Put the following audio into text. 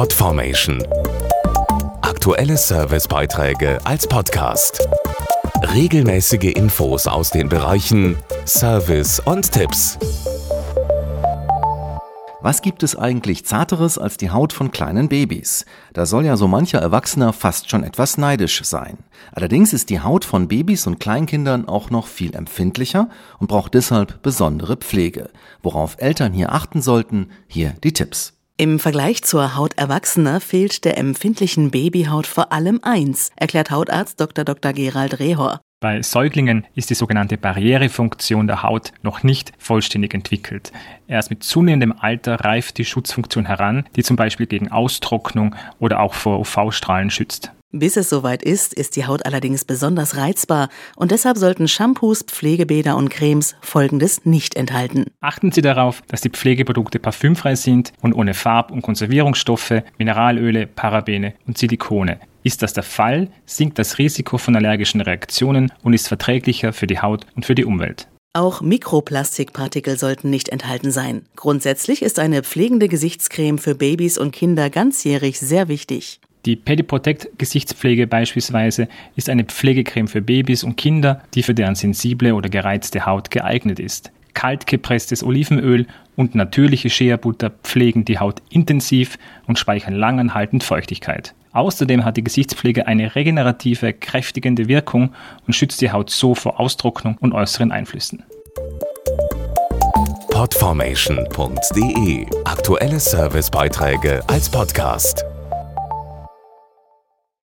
Podformation. Aktuelle Servicebeiträge als Podcast. Regelmäßige Infos aus den Bereichen Service und Tipps. Was gibt es eigentlich Zarteres als die Haut von kleinen Babys? Da soll ja so mancher Erwachsener fast schon etwas neidisch sein. Allerdings ist die Haut von Babys und Kleinkindern auch noch viel empfindlicher und braucht deshalb besondere Pflege. Worauf Eltern hier achten sollten, hier die Tipps. Im Vergleich zur Haut Erwachsener fehlt der empfindlichen Babyhaut vor allem eins, erklärt Hautarzt Dr. Dr. Gerald Rehor. Bei Säuglingen ist die sogenannte Barrierefunktion der Haut noch nicht vollständig entwickelt. Erst mit zunehmendem Alter reift die Schutzfunktion heran, die zum Beispiel gegen Austrocknung oder auch vor UV-Strahlen schützt. Bis es soweit ist, ist die Haut allerdings besonders reizbar und deshalb sollten Shampoos, Pflegebäder und Cremes Folgendes nicht enthalten. Achten Sie darauf, dass die Pflegeprodukte parfümfrei sind und ohne Farb- und Konservierungsstoffe, Mineralöle, Parabene und Silikone. Ist das der Fall, sinkt das Risiko von allergischen Reaktionen und ist verträglicher für die Haut und für die Umwelt. Auch Mikroplastikpartikel sollten nicht enthalten sein. Grundsätzlich ist eine pflegende Gesichtscreme für Babys und Kinder ganzjährig sehr wichtig. Die Pediprotect Gesichtspflege beispielsweise ist eine Pflegecreme für Babys und Kinder, die für deren sensible oder gereizte Haut geeignet ist. Kalt gepresstes Olivenöl und natürliche Shea-Butter pflegen die Haut intensiv und speichern langanhaltend Feuchtigkeit. Außerdem hat die Gesichtspflege eine regenerative, kräftigende Wirkung und schützt die Haut so vor Austrocknung und äußeren Einflüssen. Podformation.de Aktuelle Servicebeiträge als Podcast.